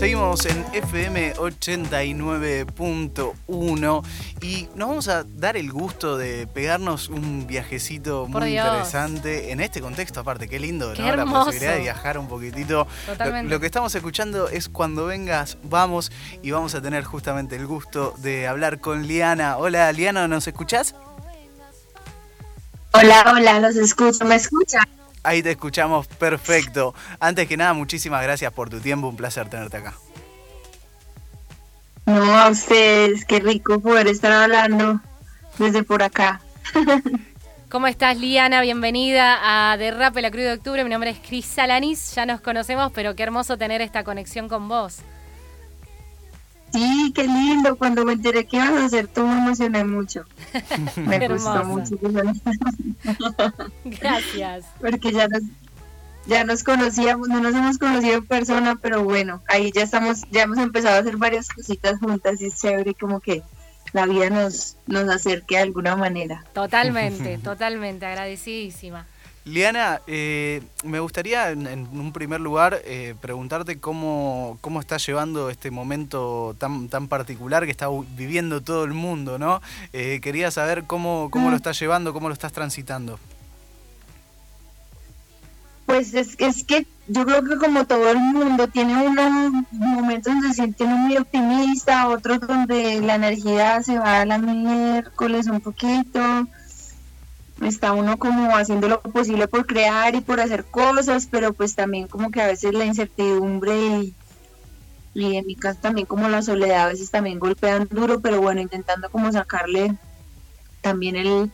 Seguimos en FM 89.1 y nos vamos a dar el gusto de pegarnos un viajecito muy interesante en este contexto aparte, qué lindo, ¿no? La posibilidad de viajar un poquitito. Totalmente. Lo, que estamos escuchando es cuando vengas, vamos y vamos a tener justamente el gusto de hablar con Liana. Hola Liana, ¿nos escuchás? Hola, hola, los escucho, ¿me escuchan? Ahí te escuchamos perfecto. Antes que nada, muchísimas gracias por tu tiempo, un placer tenerte acá. No, a ustedes, qué rico poder estar hablando desde por acá. ¿Cómo estás, Liana? Bienvenida a Derrape la Cruz de Octubre. Mi nombre es Cris Salanis, ya nos conocemos, pero qué hermoso tener esta conexión con vos. Sí, qué lindo. Cuando me enteré que ibas a hacer tú me emocioné mucho. me gustó mucho. Gracias. Porque ya nos, ya nos conocíamos, no nos hemos conocido en persona, pero bueno, ahí ya estamos, ya hemos empezado a hacer varias cositas juntas y es chévere como que la vida nos, nos acerque de alguna manera. Totalmente, totalmente, agradecidísima. Liana, eh, me gustaría en, un primer lugar eh, preguntarte cómo, cómo estás llevando este momento tan, tan particular que está viviendo todo el mundo, ¿no? Eh, quería saber cómo, cómo lo mm. estás llevando, cómo lo estás transitando. Pues es, es que yo creo que como todo el mundo tiene unos momentos donde se siente muy optimista, otros donde la energía se va a la miércoles un poquito está uno como haciendo lo posible por crear y por hacer cosas, pero pues también como que a veces la incertidumbre y, y en mi caso también como la soledad a veces también golpean duro, pero bueno, intentando como sacarle también el,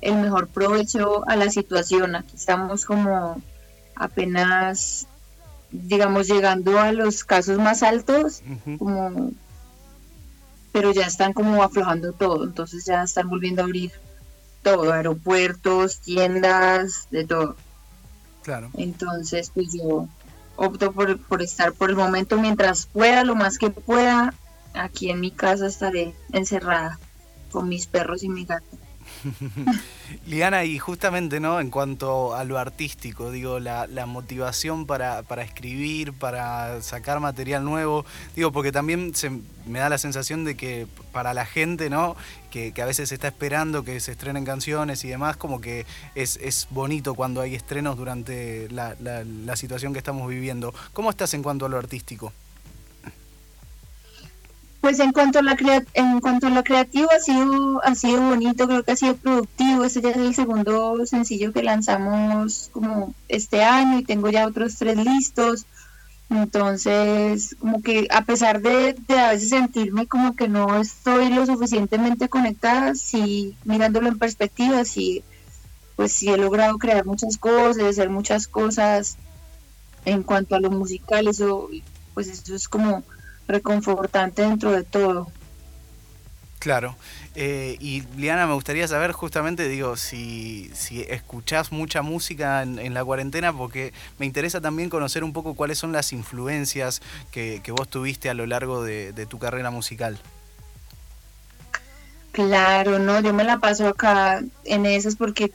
el mejor provecho a la situación. Aquí estamos como apenas, digamos, llegando a los casos más altos, como pero ya están como aflojando todo, entonces ya están volviendo a abrir todo, aeropuertos, tiendas, de todo. Claro. Entonces, pues yo opto por, por estar por el momento mientras pueda, lo más que pueda, aquí en mi casa estaré encerrada con mis perros y mi gato. Liana, y justamente, ¿no? En cuanto a lo artístico, digo, la, motivación para, escribir, para sacar material nuevo, digo, porque también se, me da la sensación de que para la gente, ¿no? Que, a veces está esperando que se estrenen canciones y demás, como que es, es bonito cuando hay estrenos durante la, la situación que estamos viviendo. ¿Cómo estás en cuanto a lo artístico? Pues en cuanto a la en cuanto a lo creativo ha sido ha sido bonito, creo que ha sido productivo. Este ya es el segundo sencillo que lanzamos como este año y tengo ya otros tres listos. Entonces, como que a pesar de, de a veces sentirme como que no estoy lo suficientemente conectada, sí mirándolo en perspectiva, sí, pues sí he logrado crear muchas cosas, hacer muchas cosas en cuanto a lo musical, eso, pues eso es como reconfortante dentro de todo. Claro. Eh, y Liana, me gustaría saber justamente, digo, si, si escuchás mucha música en, la cuarentena, porque me interesa también conocer un poco cuáles son las influencias que, vos tuviste a lo largo de, tu carrera musical. Claro, no, yo me la paso acá en esas porque,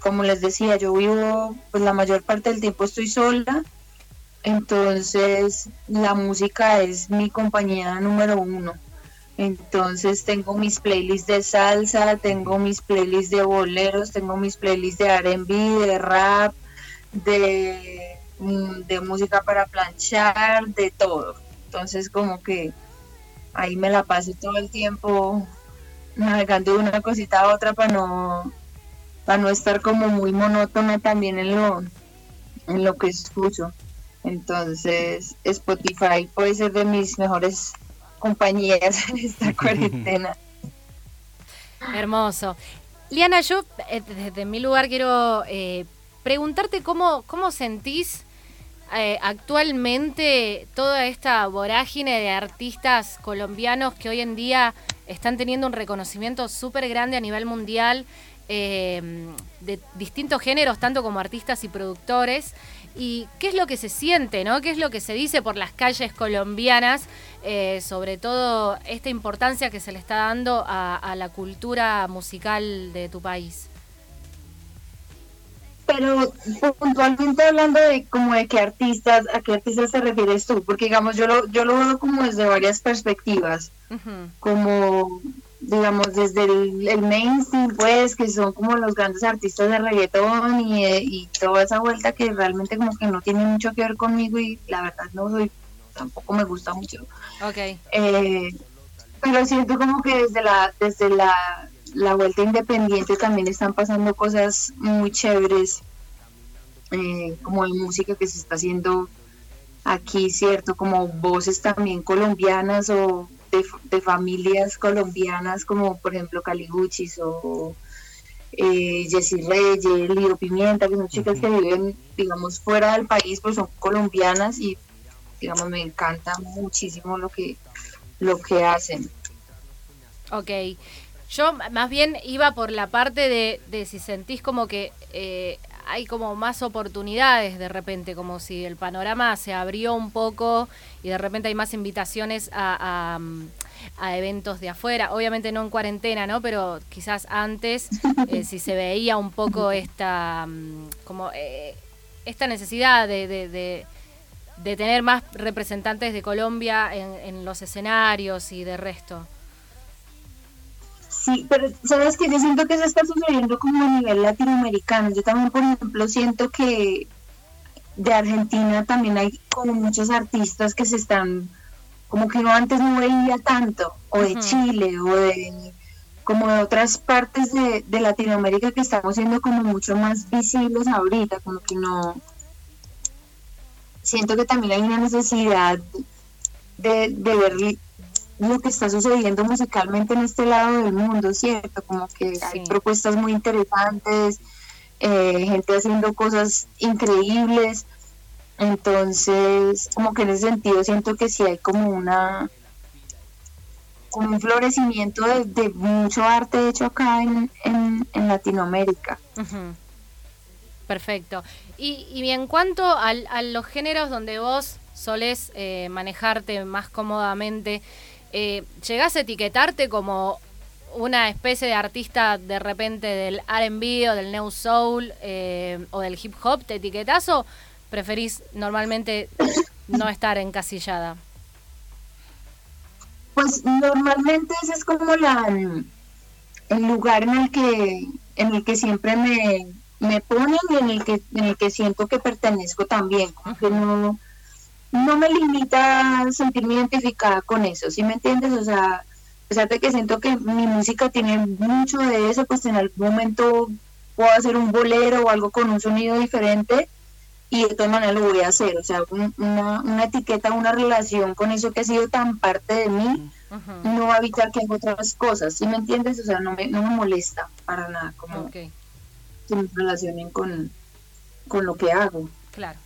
como les decía, yo vivo, pues la mayor parte del tiempo estoy sola entonces, la música es mi compañía número uno. Entonces, tengo mis playlists de salsa, tengo mis playlists de boleros, tengo mis playlists de RB, de rap, de, mm, de música para planchar, de todo. Entonces, como que ahí me la paso todo el tiempo navegando de una cosita a otra para no, para no estar como muy monótona también en lo, en lo que escucho. Entonces, Spotify puede ser de mis mejores compañías en esta cuarentena. Hermoso. Liana, yo eh, desde mi lugar quiero eh, preguntarte cómo, cómo sentís eh, actualmente toda esta vorágine de artistas colombianos que hoy en día están teniendo un reconocimiento súper grande a nivel mundial de distintos géneros, tanto como artistas y productores y qué es lo que se siente, ¿no? ¿Qué es lo que se dice por las calles colombianas, eh, sobre todo esta importancia que se le está dando a, la cultura musical de tu país? pero puntualmente hablando de como de qué artistas, a qué artistas te refieres tú, porque digamos yo lo, yo lo veo como desde varias perspectivas, como digamos desde el, mainstream pues que son como los grandes artistas de reggaetón y, y, toda esa vuelta que realmente como que no tiene mucho que ver conmigo y la verdad no soy, tampoco me gusta mucho. Okay. Eh, pero siento como que desde la, desde la la vuelta independiente también están pasando cosas muy chéveres, eh, como de música que se está haciendo aquí, ¿cierto? Como voces también colombianas o de, familias colombianas, como por ejemplo Caliguchis o eh, Jessie Reyes, Lido Pimienta, que son chicas que viven, digamos, fuera del país, pues son colombianas y, digamos, me encanta muchísimo lo que, lo que hacen. Ok. Yo más bien iba por la parte de, si sentís como que eh, hay como más oportunidades de repente, como si el panorama se abrió un poco y de repente hay más invitaciones a, eventos de afuera. Obviamente no en cuarentena, ¿no? Pero quizás antes, eh, si se veía un poco esta, mm, como, eh, esta necesidad de, tener más representantes de Colombia en los escenarios y de resto. Sí, pero sabes que yo siento que eso está sucediendo como a nivel latinoamericano. Yo también, por ejemplo, siento que de Argentina también hay como muchos artistas que se están, como que no antes no veía tanto, o de Chile, o de como de otras partes de, Latinoamérica que estamos siendo como mucho más visibles ahorita, como que no, siento que también hay una necesidad de, de ver lo que está sucediendo musicalmente en este lado del mundo, ¿cierto? Como que hay propuestas muy interesantes, eh, gente haciendo cosas increíbles. Entonces, como que en ese sentido siento que sí hay como una como un florecimiento de, mucho arte hecho acá en, en, Latinoamérica. Perfecto. Y, y en cuanto a los géneros donde vos solés eh, manejarte más cómodamente, eh, ¿llegás a etiquetarte como una especie de artista de repente del RB o del New Soul eh, o del hip hop? ¿Te etiquetás o preferís normalmente no estar encasillada? Pues normalmente ese es como la el lugar en el que en el que siempre me, me ponen y en el que en el que siento que pertenezco también, como que no no me limita a sentirme identificada con eso, ¿sí me entiendes? O sea, a pesar de que siento que mi música tiene mucho de eso, pues en algún momento puedo hacer un bolero o algo con un sonido diferente y de todas maneras lo voy a hacer. O sea, una, una etiqueta, una relación con eso que ha sido tan parte de mí, no va a evitar que haga otras cosas, ¿sí me entiendes? O sea, no me, no me molesta para nada como que me relacionen con, con lo que hago. Claro.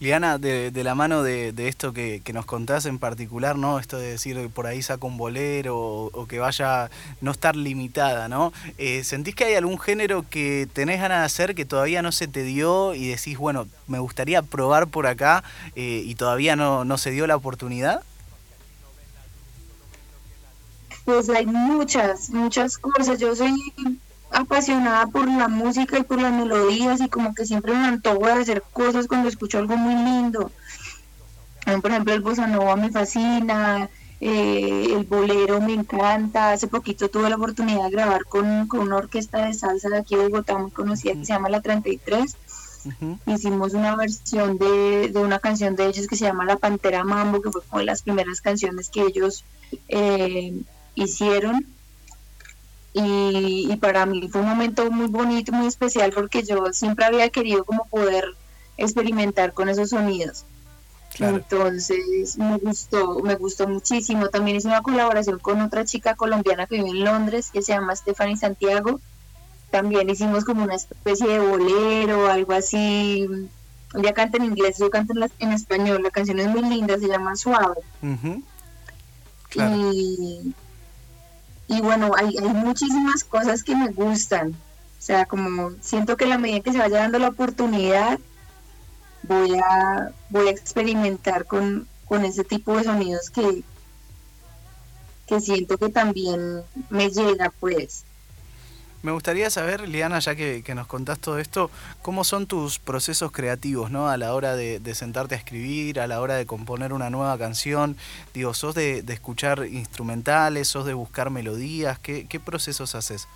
Liana, de, de la mano de, esto que, nos contás en particular, ¿no? Esto de decir por ahí saco un bolero o, que vaya no estar limitada, ¿no? Eh, ¿Sentís que hay algún género que tenés ganas de hacer que todavía no se te dio y decís, bueno, me gustaría probar por acá eh, y todavía no, no se dio la oportunidad? Pues hay muchas, muchas cosas. Yo soy apasionada por la música y por las melodías y como que siempre me antojo de hacer cosas cuando escucho algo muy lindo. Por ejemplo, el bossa nova me fascina, eh, el bolero me encanta. Hace poquito tuve la oportunidad de grabar con, una orquesta de salsa de aquí de Bogotá muy conocida que se llama La 33. Hicimos una versión de, una canción de ellos que se llama La Pantera Mambo, que fue como de las primeras canciones que ellos eh, hicieron y, para mí fue un momento muy bonito, muy especial porque yo siempre había querido como poder experimentar con esos sonidos. Entonces me gustó, me gustó muchísimo. También hice una colaboración con otra chica colombiana que vive en Londres, que se llama Stephanie Santiago. También hicimos como una especie de bolero, algo así. Ella canta en inglés, yo canto en, español. La canción es muy linda, se llama Suave. Y y bueno, hay, hay muchísimas cosas que me gustan. O sea, como siento que la medida que se vaya dando la oportunidad, voy a, voy a experimentar con, ese tipo de sonidos que, que siento que también me llega, pues. Me gustaría saber, Liana, ya que, nos contás todo esto, cómo son tus procesos creativos, ¿no? A la hora de, sentarte a escribir, a la hora de componer una nueva canción. Digo, ¿sos de, escuchar instrumentales? ¿Sos de buscar melodías? ¿Qué, qué procesos haces?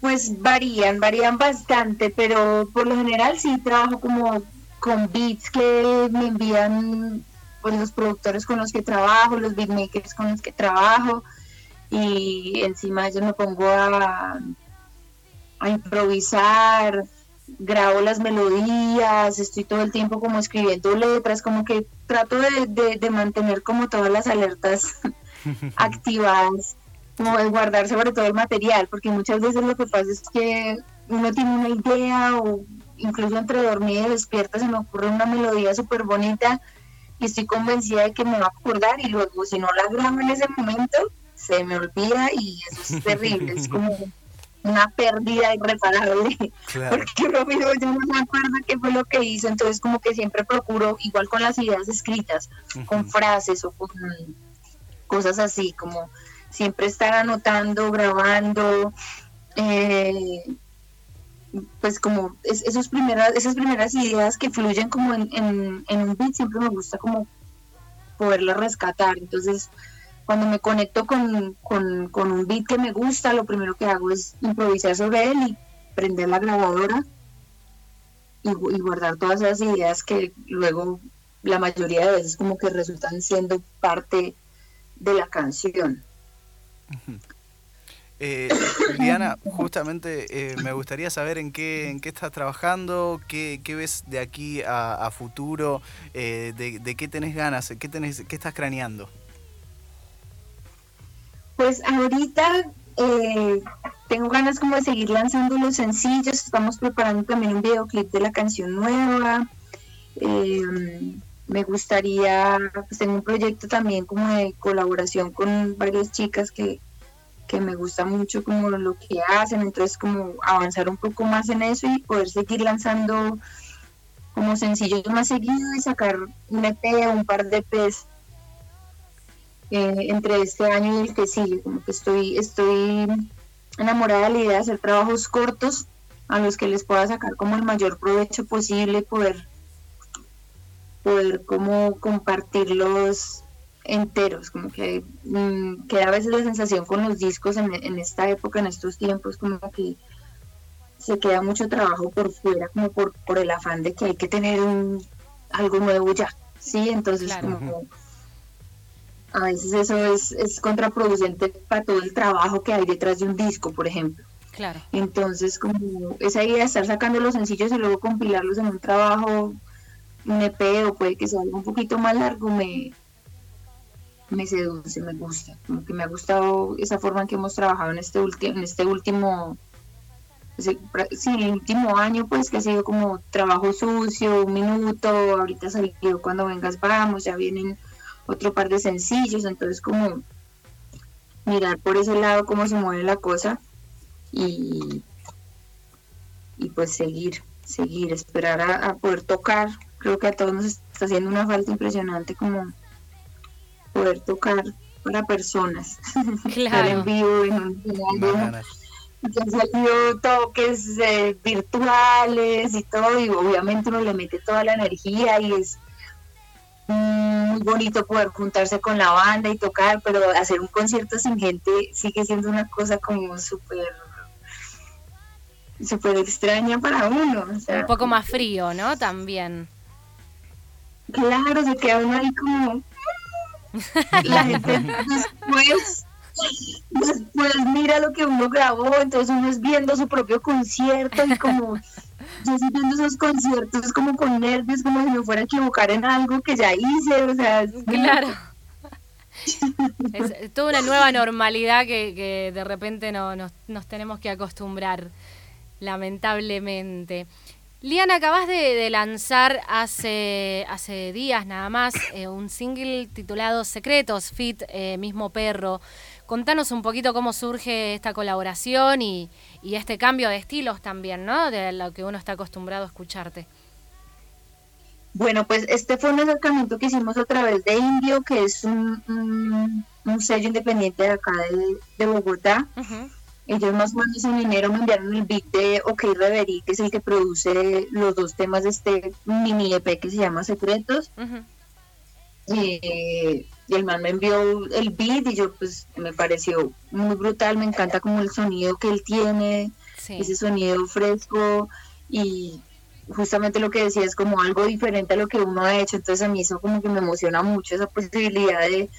Pues varían, varían bastante, pero por lo general sí trabajo como con beats que me envían pues, los productores con los que trabajo, los beatmakers con los que trabajo y encima de ellos me pongo a, a improvisar, grabo las melodías, estoy todo el tiempo como escribiendo letras, como que trato de, mantener como todas las alertas activadas, como de guardar sobre todo el material, porque muchas veces lo que pasa es que uno tiene una idea o incluso entre dormida y despierta se me ocurre una melodía súper bonita y estoy convencida de que me va a acordar y luego si no la grabo en ese momento, se me olvida y eso es terrible, es como una pérdida irreparable, porque yo no me acuerdo qué fue lo que hizo, entonces como que siempre procuro, igual con las ideas escritas, con frases o con cosas así, como siempre estar anotando, grabando, eh, pues como esos primeras, esas primeras ideas que fluyen como en, en, en un beat, siempre me gusta como poderlas rescatar, entonces cuando me conecto con, un beat que me gusta, lo primero que hago es improvisar sobre él y prender la grabadora y, guardar todas esas ideas que luego la mayoría de veces como que resultan siendo parte de la canción. Eh, Diana, justamente eh, me gustaría saber en qué, en qué estás trabajando, qué, ves de aquí a, futuro, eh, de, de, qué tenés ganas, qué, tenés, qué estás craneando. Pues ahorita eh, tengo ganas como de seguir lanzando los sencillos, estamos preparando también un videoclip de la canción nueva. Eh, me gustaría, pues tengo un proyecto también como de colaboración con varias chicas que, que me gusta mucho como lo que hacen, entonces como avanzar un poco más en eso y poder seguir lanzando como sencillos más seguido y sacar un EP o un par de EPs eh, entre este año y el que sigue. Como que estoy, estoy enamorada de la idea de hacer trabajos cortos a los que les pueda sacar como el mayor provecho posible, poder, poder como compartirlos enteros, como que mm, queda a veces la sensación con los discos en, en, esta época, en estos tiempos, como que se queda mucho trabajo por fuera, como por, por el afán de que hay que tener un, algo nuevo ya, ¿sí? Entonces como a veces eso es, contraproducente para todo el trabajo que hay detrás de un disco, por ejemplo. Claro. Entonces, como esa idea de estar sacando los sencillos y luego compilarlos en un trabajo, un EP o puede que sea algo un poquito más largo, me, me seduce, me gusta. Como que me ha gustado esa forma en que hemos trabajado en este, en este último, sí, el último año, pues que ha sido como trabajo sucio, un minuto, ahorita salió cuando vengas vamos, ya vienen otro par de sencillos, entonces como mirar por ese lado cómo se mueve la cosa y, y pues seguir, seguir, esperar a, poder tocar. Creo que a todos nos está haciendo una falta impresionante como poder tocar para personas, claro. en vivo, en un, han salido toques eh, virtuales y todo, y obviamente uno le mete toda la energía y es muy bonito poder juntarse con la banda y tocar, pero hacer un concierto sin gente sigue siendo una cosa como súper súper extraña para uno. un poco más frío, ¿no? También. Claro, se queda uno ahí como... la gente después, después mira lo que uno grabó, entonces uno es viendo su propio concierto y como yo estoy viendo esos conciertos como con nervios, como si me fuera a equivocar en algo que ya hice, o sea, claro. es toda una nueva normalidad que, de repente no, nos, tenemos que acostumbrar, lamentablemente. Liana, acabas de, lanzar hace, hace días nada más eh, un single titulado Secretos, Fit, eh, Mismo Perro. Contanos un poquito cómo surge esta colaboración y, este cambio de estilos también, ¿no? De lo que uno está acostumbrado a escucharte. Bueno, pues este fue un acercamiento que hicimos a través de Indio, que es un, un sello independiente de acá de, Bogotá. Ellos más o menos en enero me enviaron el beat de OK Reverie, que es el que produce los dos temas de este mini EP que se llama Secretos. Y el man me envió el beat y yo pues me pareció muy brutal, me encanta como el sonido que él tiene, ese sonido fresco y justamente lo que decía es como algo diferente a lo que uno ha hecho, entonces a mí eso como que me emociona mucho esa posibilidad de,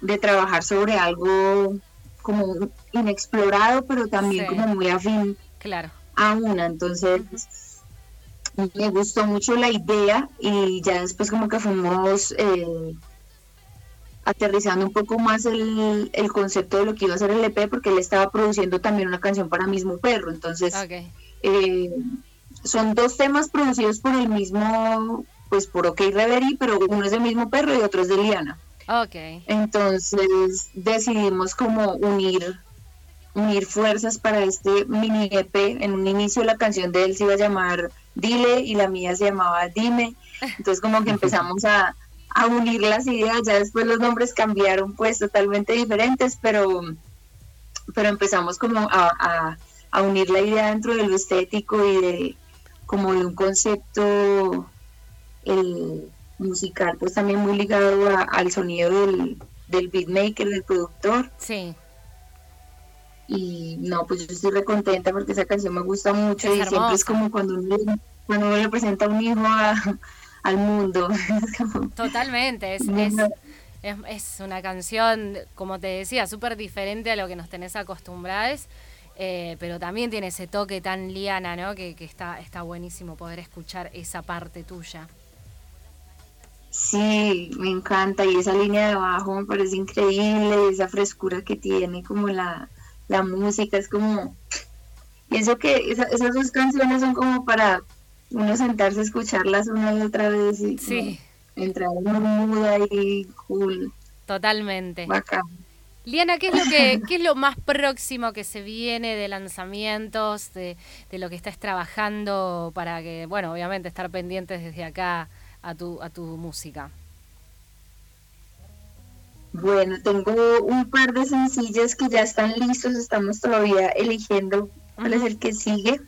de trabajar sobre algo como inexplorado, pero también como muy afín claro. a una, entonces me gustó mucho la idea y ya después como que fuimos eh, aterrizando un poco más el, el, concepto de lo que iba a ser el EP porque él estaba produciendo también una canción para Mismo Perro, entonces eh, son dos temas producidos por el mismo, pues por OK Reverie, pero uno es del mismo perro y otro es de Liana. Ok. Entonces decidimos como unir unir fuerzas para este mini EP. En un inicio la canción de él se iba a llamar Dile y la mía se llamaba Dime. Entonces como que empezamos a, a unir las ideas, ya después los nombres cambiaron pues totalmente diferentes, pero, pero empezamos como a, a, a unir la idea dentro de lo estético y de como de un concepto el musical, pues también muy ligado al sonido del, del beatmaker, del productor. Sí. Y no, pues yo estoy recontenta porque esa canción me gusta mucho y siempre es como cuando uno, cuando uno le presenta un hijo al mundo. Totalmente, es, es, es, una canción, como te decía, súper diferente a lo que nos tenés acostumbrados eh, pero también tiene ese toque tan liana, ¿no? Que, está, está buenísimo poder escuchar esa parte tuya. Sí, me encanta y esa línea de abajo me parece increíble, esa frescura que tiene como la, música, es como, pienso que esas dos canciones son como para uno sentarse a escucharlas una y otra vez y sí. entrar en muda y cool. Totalmente. Bacán. Liana, ¿qué es lo que qué es lo más próximo que se viene de lanzamientos, de, lo que estás trabajando para que, bueno, obviamente estar pendientes desde acá a tu, a tu música? Bueno, tengo un par de sencillos que ya están listos, estamos todavía eligiendo cuál es el que sigue.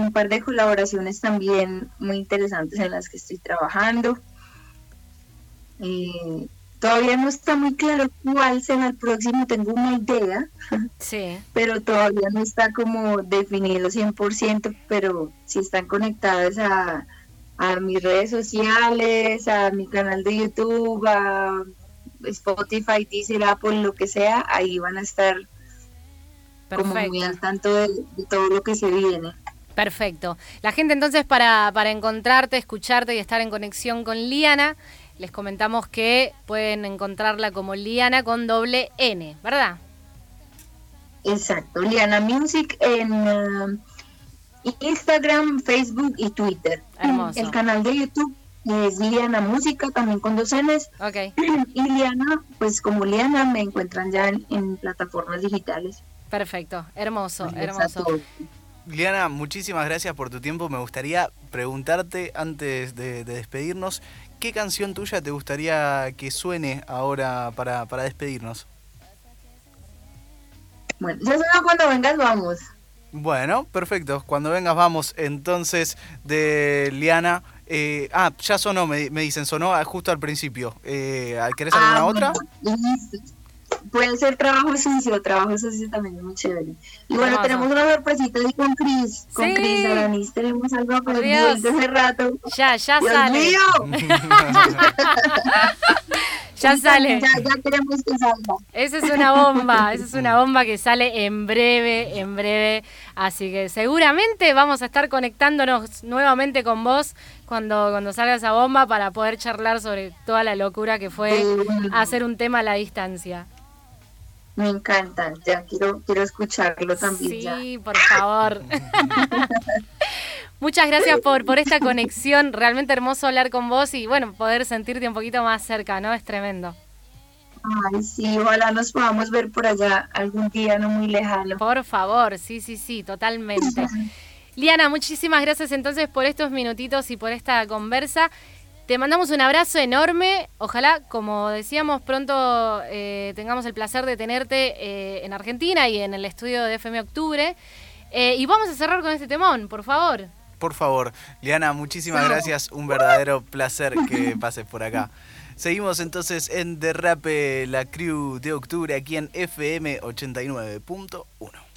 Un par de colaboraciones también muy interesantes en las que estoy trabajando. Eh, Todavía no está muy claro cuál será el próximo, tengo una idea, sí. pero todavía no está como definido 100%, pero si están conectados a, mis redes sociales, a mi canal de YouTube, a Spotify, Deezer, Apple, lo que sea, ahí van a estar como muy al tanto de, todo lo que se viene. Perfecto. La gente entonces para, para encontrarte, escucharte y estar en conexión con Liana les comentamos que pueden encontrarla como Liana con doble N, ¿verdad? Exacto, Liana Music en uh, Instagram, Facebook y Twitter. Hermoso. El canal de YouTube es Liana Música, también con dos Ns. Ok. Y Liana, pues como Liana, me encuentran ya en, plataformas digitales. Perfecto, hermoso, hermoso. Liana, muchísimas gracias por tu tiempo. Me gustaría preguntarte antes de despedirnos, ¿Qué canción tuya te gustaría que suene ahora para, para despedirnos? Bueno, ya suena cuando vengas, vamos. Bueno, perfecto. Cuando vengas, vamos. Entonces, de Liana. Eh, ah, ya sonó, me, dicen, sonó justo al principio. Eh, ¿Querés alguna ah, otra? Puede ser trabajo sucio, trabajo sucio también es muy chévere. Y bueno, tenemos una sorpresita ahí con Cris, con Cris Aranis, tenemos algo para desde hace rato. Ya, ya Dios sale. Mío. ya sale. Ya, ya queremos que salga. Esa es una bomba, esa es una bomba que sale en breve, en breve. Así que seguramente vamos a estar conectándonos nuevamente con vos cuando, cuando salga esa bomba para poder charlar sobre toda la locura que fue hacer un tema a la distancia. Me encanta, ya quiero, quiero escucharlo también. Sí, por favor. Muchas gracias por, por esta conexión, realmente hermoso hablar con vos y bueno, poder sentirte un poquito más cerca, ¿no? Es tremendo. Ay, sí, ojalá nos podamos ver por allá algún día no muy lejano. Por favor, sí, sí, sí, totalmente. Liana, muchísimas gracias entonces por estos minutitos y por esta conversa. Te mandamos un abrazo enorme. Ojalá, como decíamos, pronto eh, tengamos el placer de tenerte eh, en Argentina y en el estudio de FM Octubre. Eh, y vamos a cerrar con este temón, por favor. Por favor, Liana, muchísimas gracias. Un verdadero placer que pases por acá. Seguimos entonces en Derrape, la crew de octubre, aquí en FM 89.1.